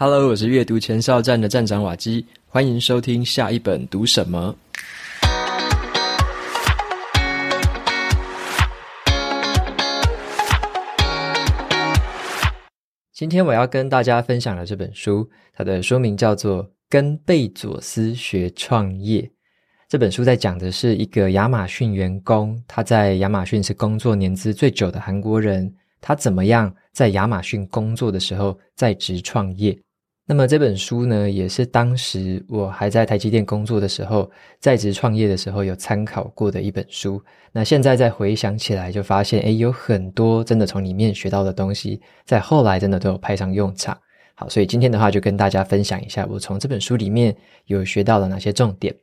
Hello，我是阅读前哨站的站长瓦基，欢迎收听下一本读什么。今天我要跟大家分享的这本书，它的书名叫做《跟贝佐斯学创业》。这本书在讲的是一个亚马逊员工，他在亚马逊是工作年资最久的韩国人，他怎么样在亚马逊工作的时候在职创业。那么这本书呢，也是当时我还在台积电工作的时候，在职创业的时候有参考过的一本书。那现在再回想起来，就发现，诶，有很多真的从里面学到的东西，在后来真的都有派上用场。好，所以今天的话就跟大家分享一下，我从这本书里面有学到了哪些重点。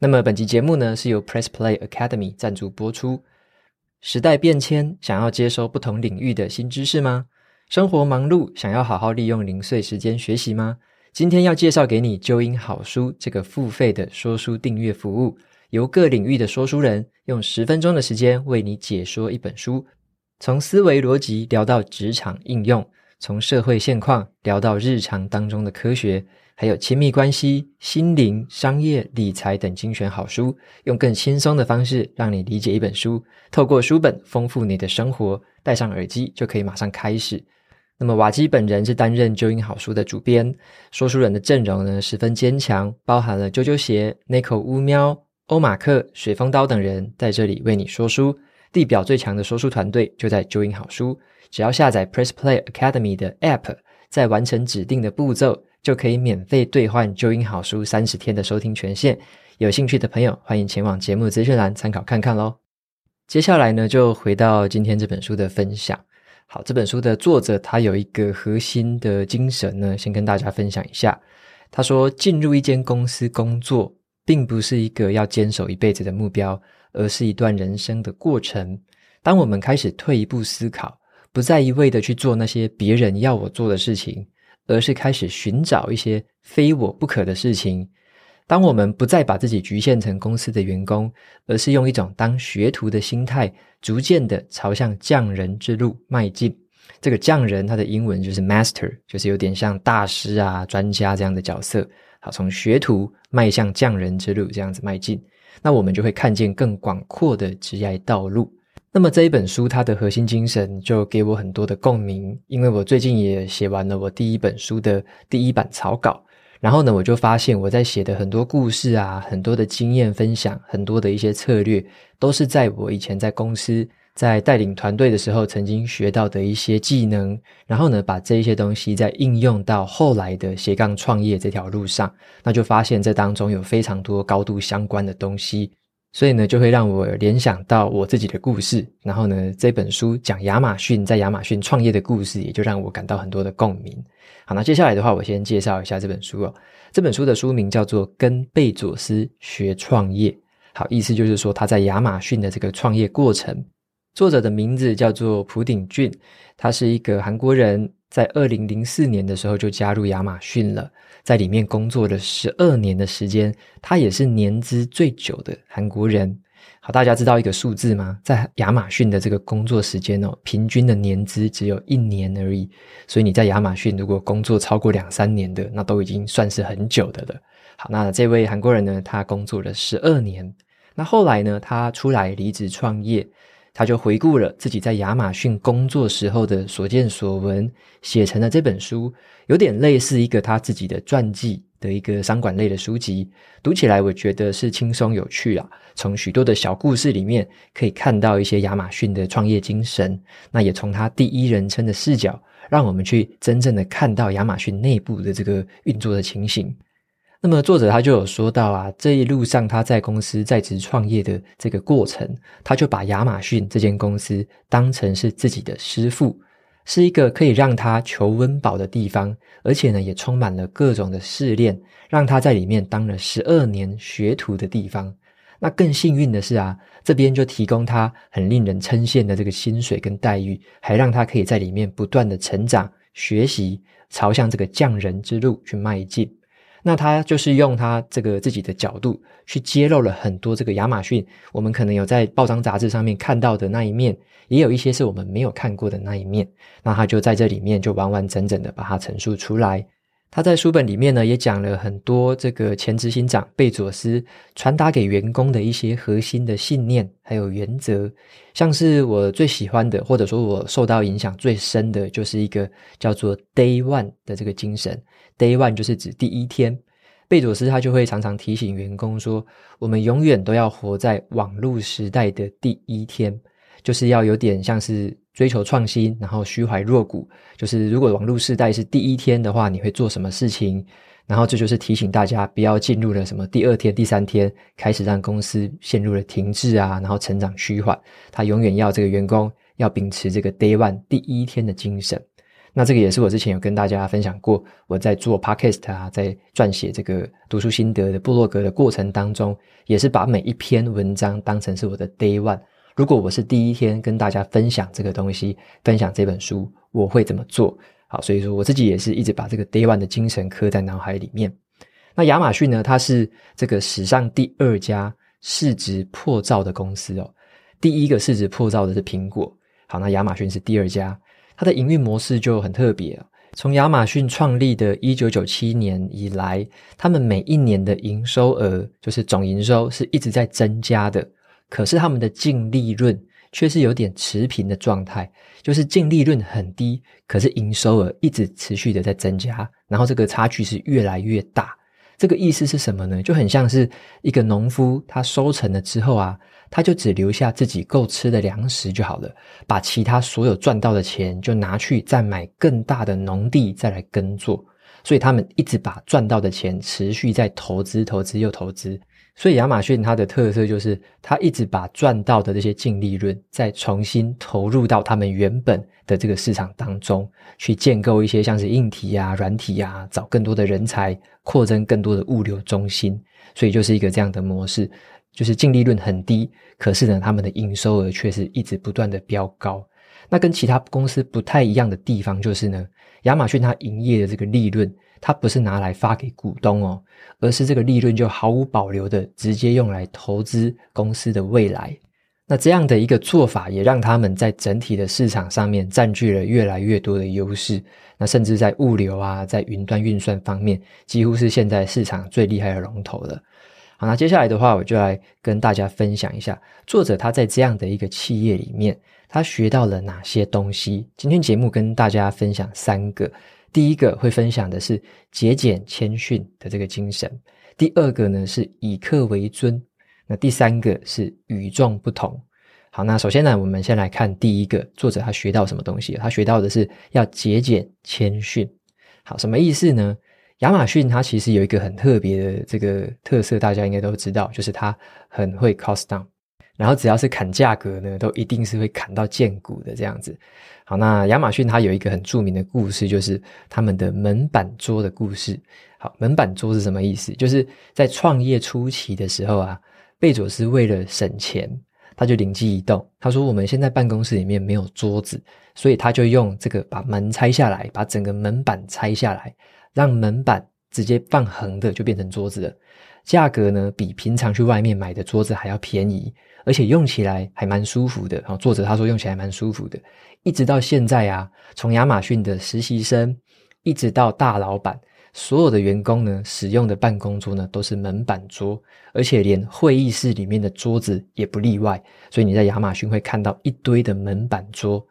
那么本期节目呢，是由 Press Play Academy 赞助播出。时代变迁，想要接收不同领域的新知识吗？生活忙碌，想要好好利用零碎时间学习吗？今天要介绍给你啾音好书这个付费的说书订阅服务，由各领域的说书人用十分钟的时间为你解说一本书，从思维逻辑聊到职场应用，从社会现况聊到日常当中的科学，还有亲密关系、心灵、商业、理财等精选好书，用更轻松的方式让你理解一本书，透过书本丰富你的生活，戴上耳机就可以马上开始。那么瓦基本人是担任啾音好书的主编，说书人的阵容呢十分坚强，包含了啾啾鞋、内口乌喵、欧马克、水风刀等人在这里为你说书。地表最强的说书团队就在啾音好书，只要下载 Press Play Academy 的 App，再完成指定的步骤，就可以免费兑换啾音好书三十天的收听权限。有兴趣的朋友，欢迎前往节目资讯栏参考看看喽。接下来呢，就回到今天这本书的分享。好，这本书的作者他有一个核心的精神呢，先跟大家分享一下。他说，进入一间公司工作，并不是一个要坚守一辈子的目标，而是一段人生的过程。当我们开始退一步思考，不再一味的去做那些别人要我做的事情，而是开始寻找一些非我不可的事情。当我们不再把自己局限成公司的员工，而是用一种当学徒的心态，逐渐的朝向匠人之路迈进。这个匠人，他的英文就是 master，就是有点像大师啊、专家这样的角色。好，从学徒迈向匠人之路这样子迈进，那我们就会看见更广阔的职业道路。那么这一本书，它的核心精神就给我很多的共鸣，因为我最近也写完了我第一本书的第一版草稿。然后呢，我就发现我在写的很多故事啊，很多的经验分享，很多的一些策略，都是在我以前在公司在带领团队的时候曾经学到的一些技能。然后呢，把这一些东西再应用到后来的斜杠创业这条路上，那就发现这当中有非常多高度相关的东西。所以呢，就会让我联想到我自己的故事，然后呢，这本书讲亚马逊在亚马逊创业的故事，也就让我感到很多的共鸣。好，那接下来的话，我先介绍一下这本书哦。这本书的书名叫做《跟贝佐斯学创业》，好，意思就是说他在亚马逊的这个创业过程。作者的名字叫做朴鼎俊，他是一个韩国人，在二零零四年的时候就加入亚马逊了。在里面工作了十二年的时间，他也是年资最久的韩国人。好，大家知道一个数字吗？在亚马逊的这个工作时间哦，平均的年资只有一年而已。所以你在亚马逊如果工作超过两三年的，那都已经算是很久的了。好，那这位韩国人呢，他工作了十二年。那后来呢，他出来离职创业。他就回顾了自己在亚马逊工作时候的所见所闻，写成了这本书，有点类似一个他自己的传记的一个商管类的书籍。读起来我觉得是轻松有趣啊，从许多的小故事里面可以看到一些亚马逊的创业精神。那也从他第一人称的视角，让我们去真正的看到亚马逊内部的这个运作的情形。那么作者他就有说到啊，这一路上他在公司在职创业的这个过程，他就把亚马逊这间公司当成是自己的师父，是一个可以让他求温饱的地方，而且呢也充满了各种的试炼，让他在里面当了十二年学徒的地方。那更幸运的是啊，这边就提供他很令人称羡的这个薪水跟待遇，还让他可以在里面不断的成长学习，朝向这个匠人之路去迈进。那他就是用他这个自己的角度去揭露了很多这个亚马逊，我们可能有在报章杂志上面看到的那一面，也有一些是我们没有看过的那一面。那他就在这里面就完完整整的把它陈述出来。他在书本里面呢，也讲了很多这个前执行长贝佐斯传达给员工的一些核心的信念，还有原则。像是我最喜欢的，或者说我受到影响最深的，就是一个叫做 Day One 的这个精神。Day One 就是指第一天。贝佐斯他就会常常提醒员工说，我们永远都要活在网络时代的第一天，就是要有点像是。追求创新，然后虚怀若谷，就是如果网络时代是第一天的话，你会做什么事情？然后这就是提醒大家不要进入了什么第二天、第三天开始让公司陷入了停滞啊，然后成长虚缓。他永远要这个员工要秉持这个 day one 第一天的精神。那这个也是我之前有跟大家分享过，我在做 podcast 啊，在撰写这个读书心得的部落格的过程当中，也是把每一篇文章当成是我的 day one。如果我是第一天跟大家分享这个东西，分享这本书，我会怎么做？好，所以说我自己也是一直把这个 Day One 的精神刻在脑海里面。那亚马逊呢？它是这个史上第二家市值破兆的公司哦。第一个市值破兆的是苹果，好，那亚马逊是第二家，它的营运模式就很特别。从亚马逊创立的一九九七年以来，他们每一年的营收额，就是总营收，是一直在增加的。可是他们的净利润却是有点持平的状态，就是净利润很低，可是营收额一直持续的在增加，然后这个差距是越来越大。这个意思是什么呢？就很像是一个农夫，他收成了之后啊，他就只留下自己够吃的粮食就好了，把其他所有赚到的钱就拿去再买更大的农地再来耕作，所以他们一直把赚到的钱持续在投资，投资又投资。所以亚马逊它的特色就是，它一直把赚到的这些净利润再重新投入到他们原本的这个市场当中，去建构一些像是硬体啊、软体啊，找更多的人才，扩增更多的物流中心。所以就是一个这样的模式，就是净利润很低，可是呢，他们的营收额却是一直不断的飙高。那跟其他公司不太一样的地方就是呢，亚马逊它营业的这个利润。它不是拿来发给股东哦，而是这个利润就毫无保留的直接用来投资公司的未来。那这样的一个做法，也让他们在整体的市场上面占据了越来越多的优势。那甚至在物流啊，在云端运算方面，几乎是现在市场最厉害的龙头了。好，那接下来的话，我就来跟大家分享一下作者他在这样的一个企业里面，他学到了哪些东西。今天节目跟大家分享三个。第一个会分享的是节俭谦逊的这个精神，第二个呢是以客为尊，那第三个是与众不同。好，那首先呢，我们先来看第一个，作者他学到什么东西？他学到的是要节俭谦逊。好，什么意思呢？亚马逊它其实有一个很特别的这个特色，大家应该都知道，就是它很会 cost down。然后只要是砍价格呢，都一定是会砍到见骨的这样子。好，那亚马逊它有一个很著名的故事，就是他们的门板桌的故事。好，门板桌是什么意思？就是在创业初期的时候啊，贝佐斯为了省钱，他就灵机一动，他说：“我们现在办公室里面没有桌子，所以他就用这个把门拆下来，把整个门板拆下来，让门板直接放横的就变成桌子了。价格呢，比平常去外面买的桌子还要便宜。”而且用起来还蛮舒服的，作者他说用起来蛮舒服的，一直到现在啊，从亚马逊的实习生一直到大老板，所有的员工呢使用的办公桌呢都是门板桌，而且连会议室里面的桌子也不例外。所以你在亚马逊会看到一堆的门板桌。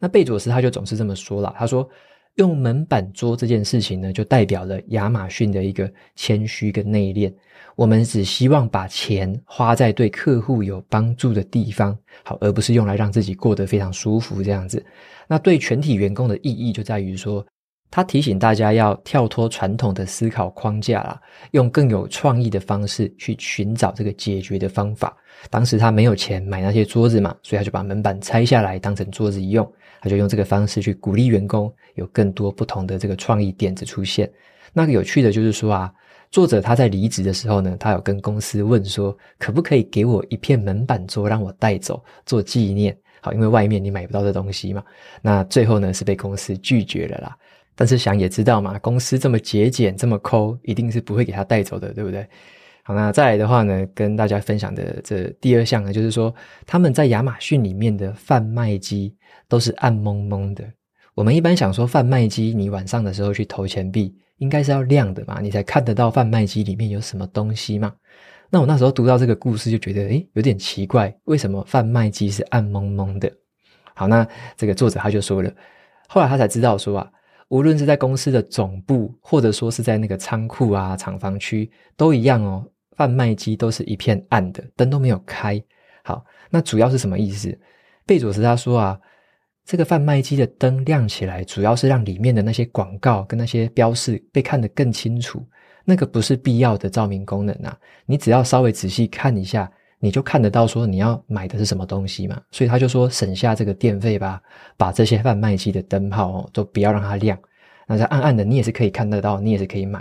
那贝佐斯他就总是这么说了，他说用门板桌这件事情呢，就代表了亚马逊的一个谦虚跟内敛。我们只希望把钱花在对客户有帮助的地方，好，而不是用来让自己过得非常舒服这样子。那对全体员工的意义就在于说，他提醒大家要跳脱传统的思考框架啦，用更有创意的方式去寻找这个解决的方法。当时他没有钱买那些桌子嘛，所以他就把门板拆下来当成桌子一用，他就用这个方式去鼓励员工有更多不同的这个创意点子出现。那个有趣的就是说啊。作者他在离职的时候呢，他有跟公司问说，可不可以给我一片门板桌让我带走做纪念？好，因为外面你买不到的东西嘛。那最后呢是被公司拒绝了啦。但是想也知道嘛，公司这么节俭这么抠，一定是不会给他带走的，对不对？好，那再来的话呢，跟大家分享的这第二项呢，就是说他们在亚马逊里面的贩卖机都是暗蒙蒙的。我们一般想说贩卖机，你晚上的时候去投钱币，应该是要亮的嘛，你才看得到贩卖机里面有什么东西嘛。那我那时候读到这个故事就觉得，诶，有点奇怪，为什么贩卖机是暗蒙蒙的？好，那这个作者他就说了，后来他才知道说啊，无论是在公司的总部，或者说是在那个仓库啊、厂房区，都一样哦，贩卖机都是一片暗的，灯都没有开。好，那主要是什么意思？贝佐斯他说啊。这个贩卖机的灯亮起来，主要是让里面的那些广告跟那些标示被看得更清楚。那个不是必要的照明功能啊，你只要稍微仔细看一下，你就看得到说你要买的是什么东西嘛。所以他就说省下这个电费吧，把这些贩卖机的灯泡哦都不要让它亮，那在暗暗的你也是可以看得到，你也是可以买。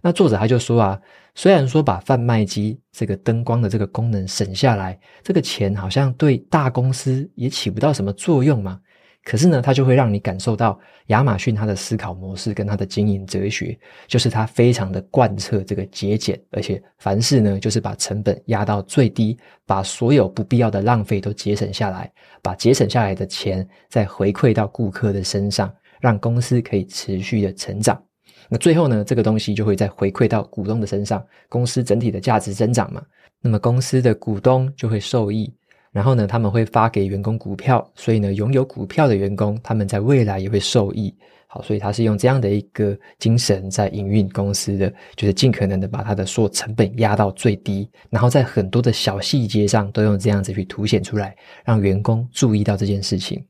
那作者他就说啊，虽然说把贩卖机这个灯光的这个功能省下来，这个钱好像对大公司也起不到什么作用嘛。可是呢，它就会让你感受到亚马逊它的思考模式跟它的经营哲学，就是它非常的贯彻这个节俭，而且凡事呢就是把成本压到最低，把所有不必要的浪费都节省下来，把节省下来的钱再回馈到顾客的身上，让公司可以持续的成长。那最后呢，这个东西就会再回馈到股东的身上，公司整体的价值增长嘛，那么公司的股东就会受益。然后呢，他们会发给员工股票，所以呢，拥有股票的员工，他们在未来也会受益。好，所以他是用这样的一个精神在营运公司的，就是尽可能的把他的所有成本压到最低，然后在很多的小细节上都用这样子去凸显出来，让员工注意到这件事情。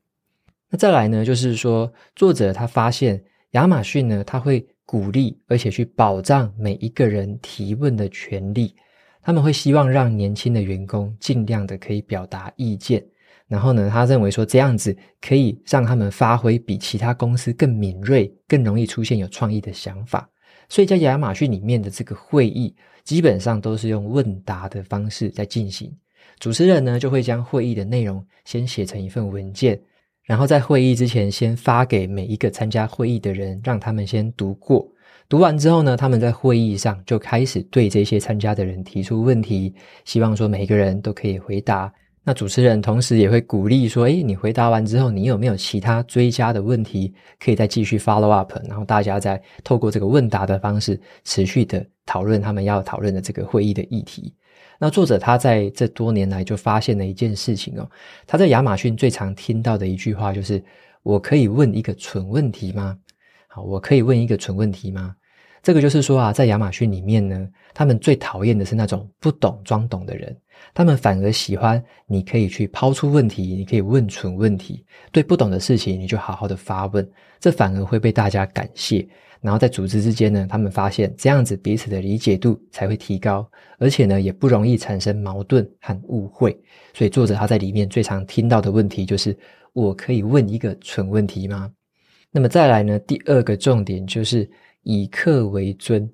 那再来呢，就是说作者他发现亚马逊呢，他会鼓励而且去保障每一个人提问的权利。他们会希望让年轻的员工尽量的可以表达意见，然后呢，他认为说这样子可以让他们发挥比其他公司更敏锐、更容易出现有创意的想法。所以在亚马逊里面的这个会议，基本上都是用问答的方式在进行。主持人呢，就会将会议的内容先写成一份文件，然后在会议之前先发给每一个参加会议的人，让他们先读过。读完之后呢，他们在会议上就开始对这些参加的人提出问题，希望说每个人都可以回答。那主持人同时也会鼓励说：“诶，你回答完之后，你有没有其他追加的问题，可以再继续 follow up？” 然后大家再透过这个问答的方式，持续的讨论他们要讨论的这个会议的议题。那作者他在这多年来就发现了一件事情哦，他在亚马逊最常听到的一句话就是：“我可以问一个蠢问题吗？”好，我可以问一个蠢问题吗？这个就是说啊，在亚马逊里面呢，他们最讨厌的是那种不懂装懂的人，他们反而喜欢你可以去抛出问题，你可以问蠢问题，对不懂的事情你就好好的发问，这反而会被大家感谢。然后在组织之间呢，他们发现这样子彼此的理解度才会提高，而且呢也不容易产生矛盾和误会。所以作者他在里面最常听到的问题就是：我可以问一个蠢问题吗？那么再来呢，第二个重点就是。以客为尊，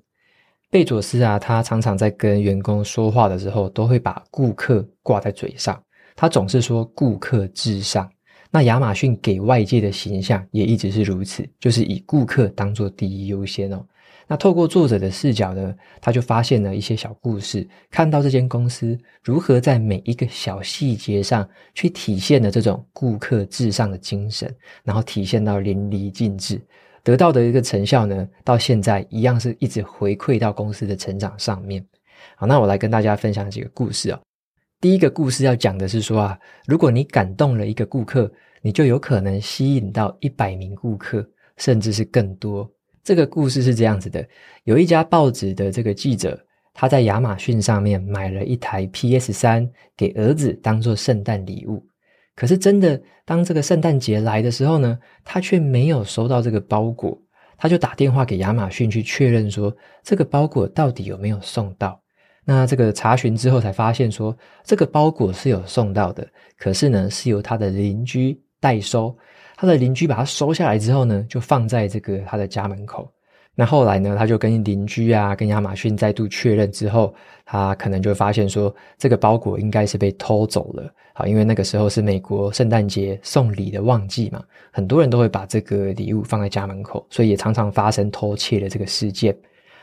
贝佐斯啊，他常常在跟员工说话的时候，都会把顾客挂在嘴上。他总是说顾客至上。那亚马逊给外界的形象也一直是如此，就是以顾客当做第一优先哦。那透过作者的视角呢，他就发现了一些小故事，看到这间公司如何在每一个小细节上去体现了这种顾客至上的精神，然后体现到淋漓尽致。得到的一个成效呢，到现在一样是一直回馈到公司的成长上面。好，那我来跟大家分享几个故事哦。第一个故事要讲的是说啊，如果你感动了一个顾客，你就有可能吸引到一百名顾客，甚至是更多。这个故事是这样子的：有一家报纸的这个记者，他在亚马逊上面买了一台 PS3 给儿子当做圣诞礼物。可是真的，当这个圣诞节来的时候呢，他却没有收到这个包裹，他就打电话给亚马逊去确认说，这个包裹到底有没有送到。那这个查询之后才发现说，这个包裹是有送到的，可是呢，是由他的邻居代收，他的邻居把它收下来之后呢，就放在这个他的家门口。那后来呢，他就跟邻居啊，跟亚马逊再度确认之后，他可能就发现说，这个包裹应该是被偷走了。好，因为那个时候是美国圣诞节送礼的旺季嘛，很多人都会把这个礼物放在家门口，所以也常常发生偷窃的这个事件。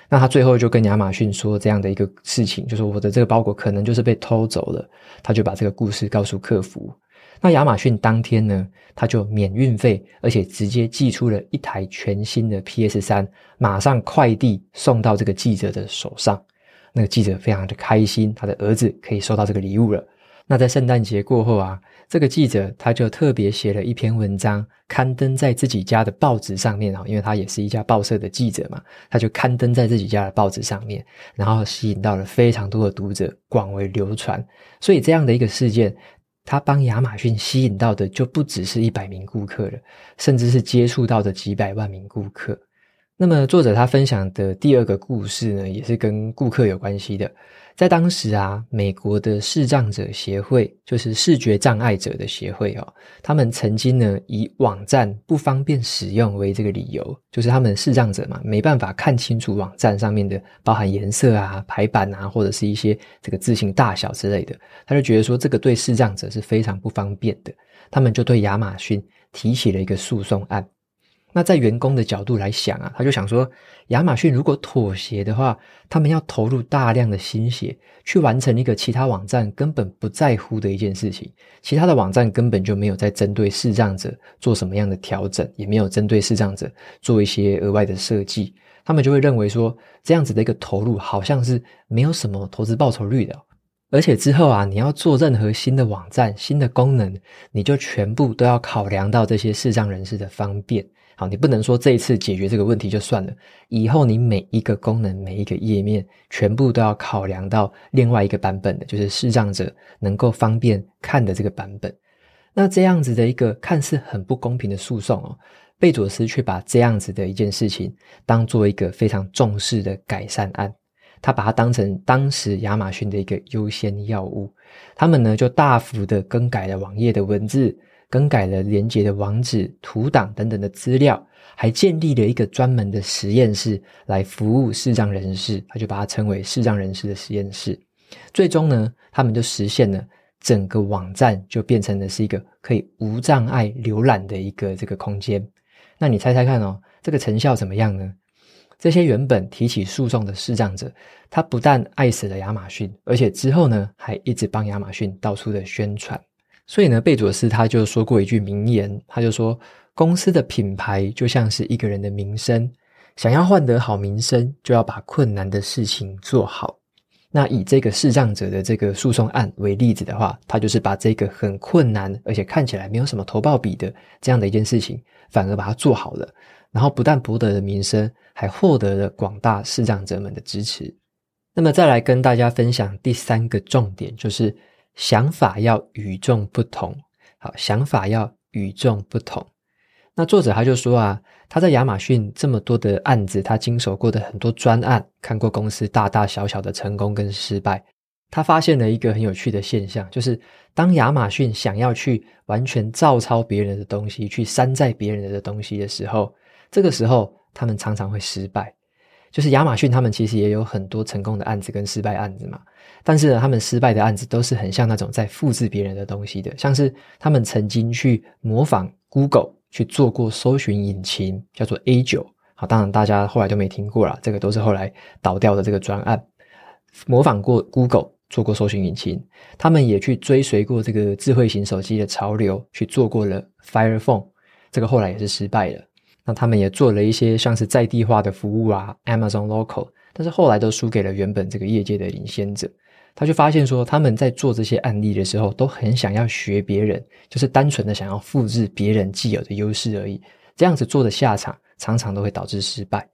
那他最后就跟亚马逊说这样的一个事情，就是我的这个包裹可能就是被偷走了。他就把这个故事告诉客服。那亚马逊当天呢，他就免运费，而且直接寄出了一台全新的 PS 三，马上快递送到这个记者的手上。那个记者非常的开心，他的儿子可以收到这个礼物了。那在圣诞节过后啊，这个记者他就特别写了一篇文章，刊登在自己家的报纸上面啊，因为他也是一家报社的记者嘛，他就刊登在自己家的报纸上面，然后吸引到了非常多的读者，广为流传。所以这样的一个事件。他帮亚马逊吸引到的就不只是一百名顾客了，甚至是接触到的几百万名顾客。那么，作者他分享的第二个故事呢，也是跟顾客有关系的。在当时啊，美国的视障者协会，就是视觉障碍者的协会哦，他们曾经呢以网站不方便使用为这个理由，就是他们视障者嘛，没办法看清楚网站上面的包含颜色啊、排版啊，或者是一些这个字型大小之类的，他就觉得说这个对视障者是非常不方便的，他们就对亚马逊提起了一个诉讼案。那在员工的角度来想啊，他就想说，亚马逊如果妥协的话，他们要投入大量的心血去完成一个其他网站根本不在乎的一件事情，其他的网站根本就没有在针对视障者做什么样的调整，也没有针对视障者做一些额外的设计，他们就会认为说，这样子的一个投入好像是没有什么投资报酬率的，而且之后啊，你要做任何新的网站、新的功能，你就全部都要考量到这些视障人士的方便。好，你不能说这一次解决这个问题就算了，以后你每一个功能、每一个页面，全部都要考量到另外一个版本的，就是视障者能够方便看的这个版本。那这样子的一个看似很不公平的诉讼哦，贝佐斯却把这样子的一件事情当做一个非常重视的改善案，他把它当成当时亚马逊的一个优先要物。他们呢就大幅的更改了网页的文字。更改了连接的网址、图档等等的资料，还建立了一个专门的实验室来服务视障人士，他就把它称为视障人士的实验室。最终呢，他们就实现了整个网站就变成了是一个可以无障碍浏览的一个这个空间。那你猜猜看哦，这个成效怎么样呢？这些原本提起诉讼的视障者，他不但爱死了亚马逊，而且之后呢，还一直帮亚马逊到处的宣传。所以呢，贝佐斯他就说过一句名言，他就说：“公司的品牌就像是一个人的名声，想要换得好名声，就要把困难的事情做好。”那以这个视障者的这个诉讼案为例子的话，他就是把这个很困难，而且看起来没有什么投报比的这样的一件事情，反而把它做好了，然后不但博得了名声，还获得了广大视障者们的支持。那么再来跟大家分享第三个重点，就是。想法要与众不同，好，想法要与众不同。那作者他就说啊，他在亚马逊这么多的案子，他经手过的很多专案，看过公司大大小小的成功跟失败，他发现了一个很有趣的现象，就是当亚马逊想要去完全照抄别人的东西，去山寨别人的东西的时候，这个时候他们常常会失败。就是亚马逊他们其实也有很多成功的案子跟失败案子嘛。但是呢，他们失败的案子都是很像那种在复制别人的东西的，像是他们曾经去模仿 Google 去做过搜寻引擎，叫做 A9。好，当然大家后来都没听过啦，这个都是后来倒掉的这个专案。模仿过 Google 做过搜寻引擎，他们也去追随过这个智慧型手机的潮流，去做过了 Fire Phone，这个后来也是失败了。那他们也做了一些像是在地化的服务啊，Amazon Local，但是后来都输给了原本这个业界的领先者。他就发现说，他们在做这些案例的时候，都很想要学别人，就是单纯的想要复制别人既有的优势而已。这样子做的下场，常常都会导致失败。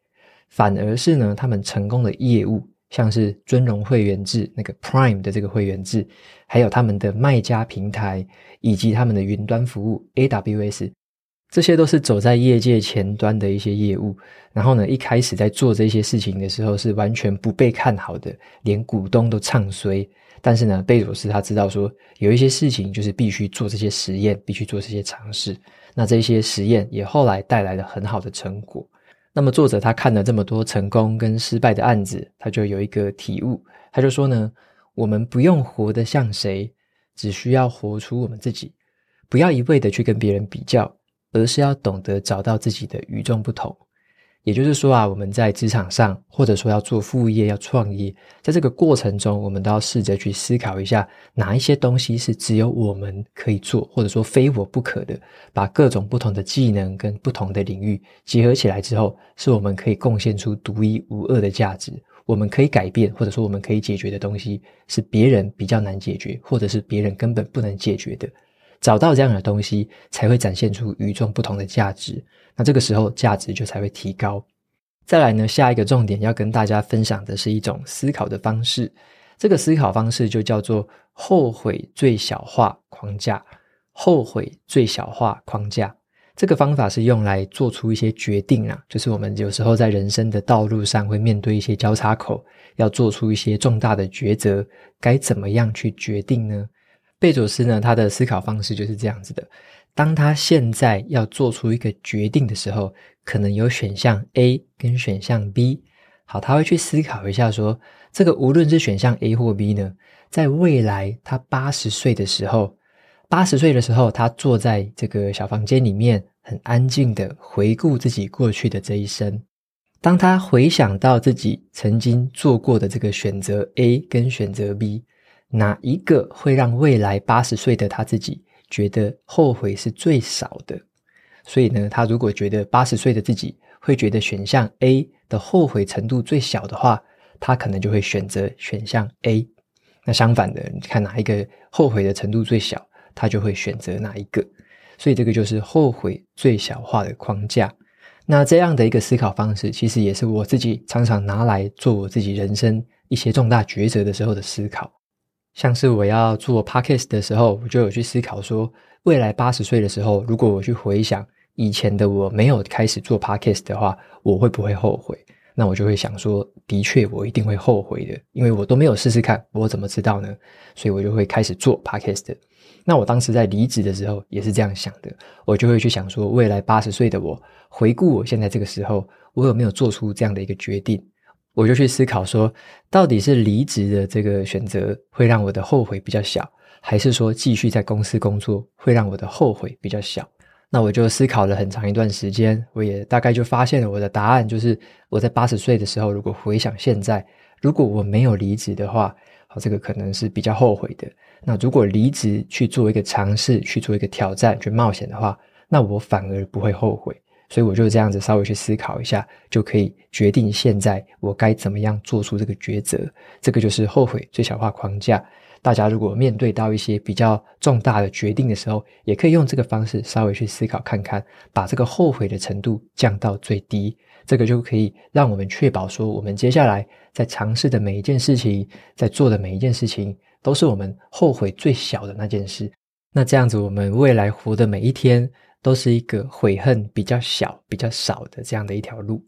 反而是呢，他们成功的业务，像是尊荣会员制那个 Prime 的这个会员制，还有他们的卖家平台，以及他们的云端服务 AWS。这些都是走在业界前端的一些业务，然后呢，一开始在做这些事情的时候是完全不被看好的，连股东都唱衰。但是呢，贝佐斯他知道说，有一些事情就是必须做这些实验，必须做这些尝试。那这些实验也后来带来了很好的成果。那么作者他看了这么多成功跟失败的案子，他就有一个体悟，他就说呢，我们不用活得像谁，只需要活出我们自己，不要一味的去跟别人比较。而是要懂得找到自己的与众不同。也就是说啊，我们在职场上，或者说要做副业、要创业，在这个过程中，我们都要试着去思考一下，哪一些东西是只有我们可以做，或者说非我不可的。把各种不同的技能跟不同的领域结合起来之后，是我们可以贡献出独一无二的价值。我们可以改变，或者说我们可以解决的东西，是别人比较难解决，或者是别人根本不能解决的。找到这样的东西，才会展现出与众不同的价值。那这个时候，价值就才会提高。再来呢，下一个重点要跟大家分享的是一种思考的方式。这个思考方式就叫做后悔最小化框架。后悔最小化框架，这个方法是用来做出一些决定啊，就是我们有时候在人生的道路上会面对一些交叉口，要做出一些重大的抉择，该怎么样去决定呢？贝佐斯呢，他的思考方式就是这样子的：当他现在要做出一个决定的时候，可能有选项 A 跟选项 B。好，他会去思考一下说，这个无论是选项 A 或 B 呢，在未来他八十岁的时候，八十岁的时候，他坐在这个小房间里面，很安静的回顾自己过去的这一生。当他回想到自己曾经做过的这个选择 A 跟选择 B。哪一个会让未来八十岁的他自己觉得后悔是最少的？所以呢，他如果觉得八十岁的自己会觉得选项 A 的后悔程度最小的话，他可能就会选择选项 A。那相反的，你看哪一个后悔的程度最小，他就会选择哪一个。所以这个就是后悔最小化的框架。那这样的一个思考方式，其实也是我自己常常拿来做我自己人生一些重大抉择的时候的思考。像是我要做 podcast 的时候，我就有去思考说，未来八十岁的时候，如果我去回想以前的我没有开始做 podcast 的话，我会不会后悔？那我就会想说，的确我一定会后悔的，因为我都没有试试看，我怎么知道呢？所以我就会开始做 podcast。那我当时在离职的时候也是这样想的，我就会去想说，未来八十岁的我，回顾我现在这个时候，我有没有做出这样的一个决定？我就去思考说，到底是离职的这个选择会让我的后悔比较小，还是说继续在公司工作会让我的后悔比较小？那我就思考了很长一段时间，我也大概就发现了我的答案，就是我在八十岁的时候，如果回想现在，如果我没有离职的话，好，这个可能是比较后悔的。那如果离职去做一个尝试，去做一个挑战，去冒险的话，那我反而不会后悔。所以我就这样子稍微去思考一下，就可以决定现在我该怎么样做出这个抉择。这个就是后悔最小化框架。大家如果面对到一些比较重大的决定的时候，也可以用这个方式稍微去思考看看，把这个后悔的程度降到最低。这个就可以让我们确保说，我们接下来在尝试的每一件事情，在做的每一件事情，都是我们后悔最小的那件事。那这样子，我们未来活的每一天，都是一个悔恨比较小、比较少的这样的一条路。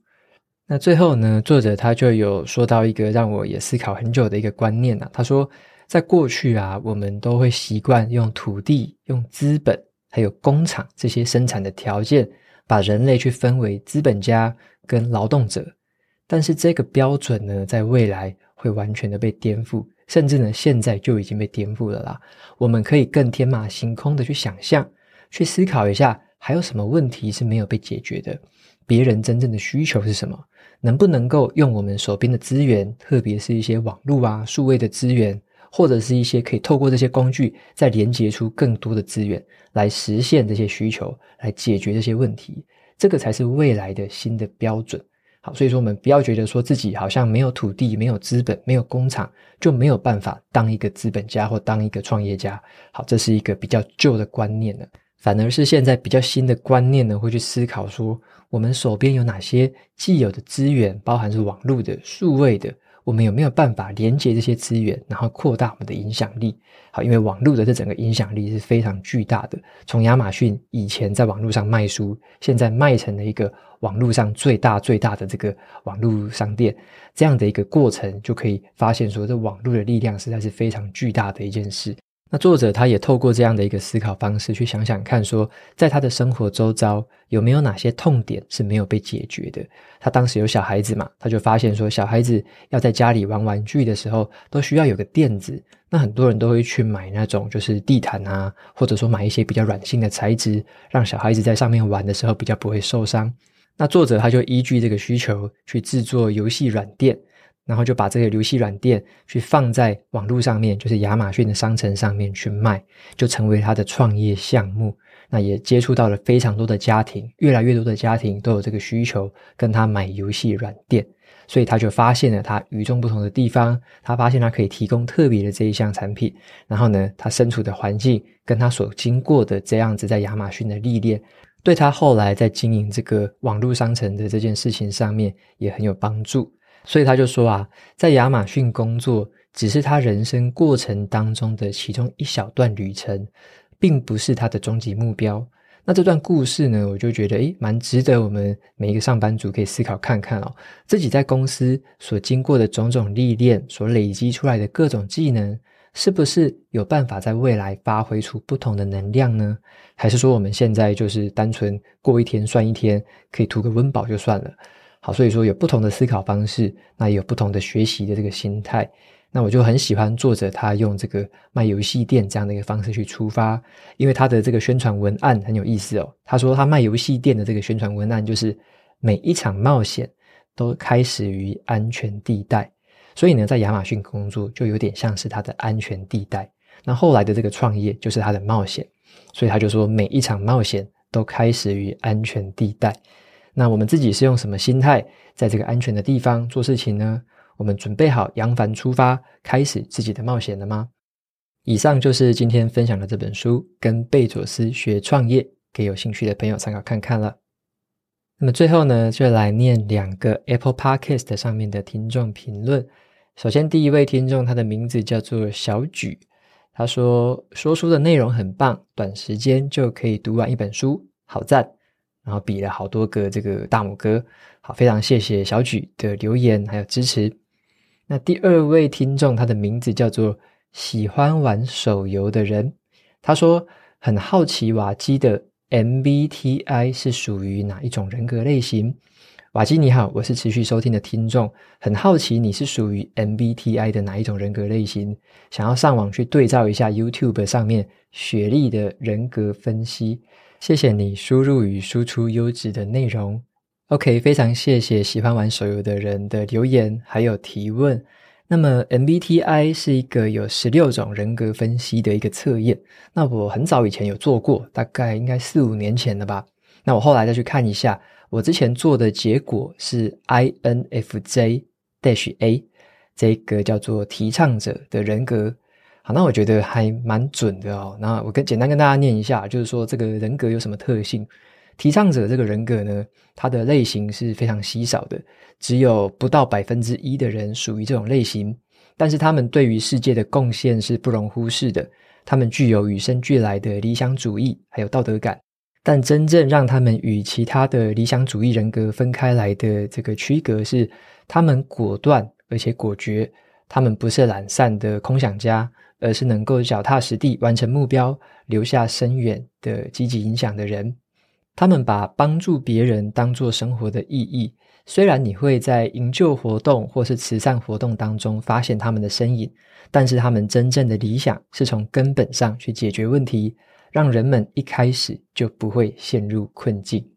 那最后呢，作者他就有说到一个让我也思考很久的一个观念啊。他说，在过去啊，我们都会习惯用土地、用资本，还有工厂这些生产的条件，把人类去分为资本家跟劳动者。但是这个标准呢，在未来会完全的被颠覆，甚至呢，现在就已经被颠覆了啦。我们可以更天马行空的去想象。去思考一下，还有什么问题是没有被解决的？别人真正的需求是什么？能不能够用我们手边的资源，特别是一些网络啊、数位的资源，或者是一些可以透过这些工具，再连接出更多的资源，来实现这些需求，来解决这些问题？这个才是未来的新的标准。好，所以说我们不要觉得说自己好像没有土地、没有资本、没有工厂，就没有办法当一个资本家或当一个创业家。好，这是一个比较旧的观念了。反而是现在比较新的观念呢，会去思考说，我们手边有哪些既有的资源，包含是网络的、数位的，我们有没有办法连接这些资源，然后扩大我们的影响力？好，因为网络的这整个影响力是非常巨大的。从亚马逊以前在网络上卖书，现在卖成了一个网络上最大最大的这个网络商店，这样的一个过程，就可以发现说，这网络的力量实在是非常巨大的一件事。那作者他也透过这样的一个思考方式去想想看，说在他的生活周遭有没有哪些痛点是没有被解决的。他当时有小孩子嘛，他就发现说，小孩子要在家里玩玩具的时候，都需要有个垫子。那很多人都会去买那种就是地毯啊，或者说买一些比较软性的材质，让小孩子在上面玩的时候比较不会受伤。那作者他就依据这个需求去制作游戏软垫，然后就把这个游戏软垫去放在网络上面，就是亚马逊的商城上面去卖，就成为他的创业项目。那也接触到了非常多的家庭，越来越多的家庭都有这个需求，跟他买游戏软垫，所以他就发现了他与众不同的地方，他发现他可以提供特别的这一项产品。然后呢，他身处的环境跟他所经过的这样子在亚马逊的历练。对他后来在经营这个网络商城的这件事情上面也很有帮助，所以他就说啊，在亚马逊工作只是他人生过程当中的其中一小段旅程，并不是他的终极目标。那这段故事呢，我就觉得诶，蛮值得我们每一个上班族可以思考看看哦，自己在公司所经过的种种历练，所累积出来的各种技能。是不是有办法在未来发挥出不同的能量呢？还是说我们现在就是单纯过一天算一天，可以图个温饱就算了？好，所以说有不同的思考方式，那也有不同的学习的这个心态。那我就很喜欢作者他用这个卖游戏店这样的一个方式去出发，因为他的这个宣传文案很有意思哦。他说他卖游戏店的这个宣传文案就是每一场冒险都开始于安全地带。所以呢，在亚马逊工作就有点像是他的安全地带。那后来的这个创业就是他的冒险。所以他就说，每一场冒险都开始于安全地带。那我们自己是用什么心态在这个安全的地方做事情呢？我们准备好扬帆出发，开始自己的冒险了吗？以上就是今天分享的这本书《跟贝佐斯学创业》，给有兴趣的朋友参考看看了。那么最后呢，就来念两个 Apple Podcast 上面的听众评论。首先，第一位听众，他的名字叫做小举，他说：“说书的内容很棒，短时间就可以读完一本书，好赞！”然后比了好多个这个大拇哥，好，非常谢谢小举的留言还有支持。那第二位听众，他的名字叫做喜欢玩手游的人，他说：“很好奇瓦基的 MBTI 是属于哪一种人格类型？”瓦基你好，我是持续收听的听众，很好奇你是属于 MBTI 的哪一种人格类型，想要上网去对照一下 YouTube 上面雪莉的人格分析。谢谢你输入与输出优质的内容。OK，非常谢谢喜欢玩手游的人的留言还有提问。那么 MBTI 是一个有十六种人格分析的一个测验，那我很早以前有做过，大概应该四五年前了吧。那我后来再去看一下。我之前做的结果是 INFJ-A，这个叫做提倡者的人格。好，那我觉得还蛮准的哦。那我跟简单跟大家念一下，就是说这个人格有什么特性？提倡者这个人格呢，它的类型是非常稀少的，只有不到百分之一的人属于这种类型。但是他们对于世界的贡献是不容忽视的，他们具有与生俱来的理想主义，还有道德感。但真正让他们与其他的理想主义人格分开来的这个区隔是，他们果断而且果决，他们不是懒散的空想家，而是能够脚踏实地完成目标、留下深远的积极影响的人。他们把帮助别人当做生活的意义，虽然你会在营救活动或是慈善活动当中发现他们的身影，但是他们真正的理想是从根本上去解决问题。让人们一开始就不会陷入困境。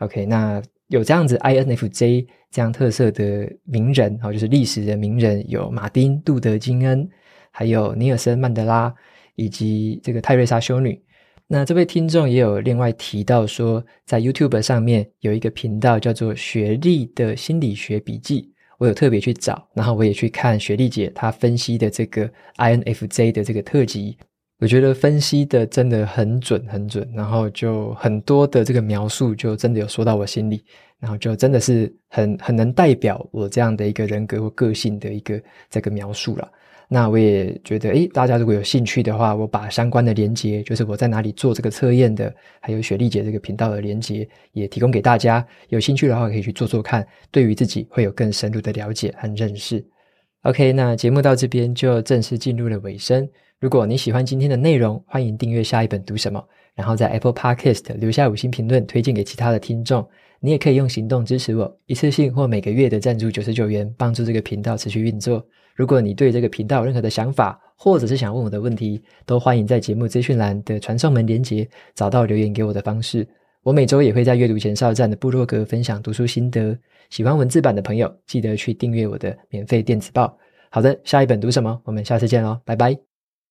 OK，那有这样子 INFJ 这样特色的名人，就是历史的名人，有马丁·路德·金恩，还有尼尔森·曼德拉，以及这个泰瑞莎修女。那这位听众也有另外提到说，在 YouTube 上面有一个频道叫做“雪莉的心理学笔记”，我有特别去找，然后我也去看雪莉姐她分析的这个 INFJ 的这个特辑。我觉得分析的真的很准很准，然后就很多的这个描述就真的有说到我心里，然后就真的是很很能代表我这样的一个人格或个性的一个这个描述了。那我也觉得，诶，大家如果有兴趣的话，我把相关的连接，就是我在哪里做这个测验的，还有雪莉姐这个频道的连接，也提供给大家。有兴趣的话，可以去做做看，对于自己会有更深入的了解和认识。OK，那节目到这边就正式进入了尾声。如果你喜欢今天的内容，欢迎订阅下一本读什么，然后在 Apple Podcast 留下五星评论，推荐给其他的听众。你也可以用行动支持我，一次性或每个月的赞助九十九元，帮助这个频道持续运作。如果你对这个频道有任何的想法，或者是想问我的问题，都欢迎在节目资讯栏的传送门连接找到留言给我的方式。我每周也会在阅读前哨站的部落格分享读书心得。喜欢文字版的朋友，记得去订阅我的免费电子报。好的，下一本读什么？我们下次见喽，拜拜。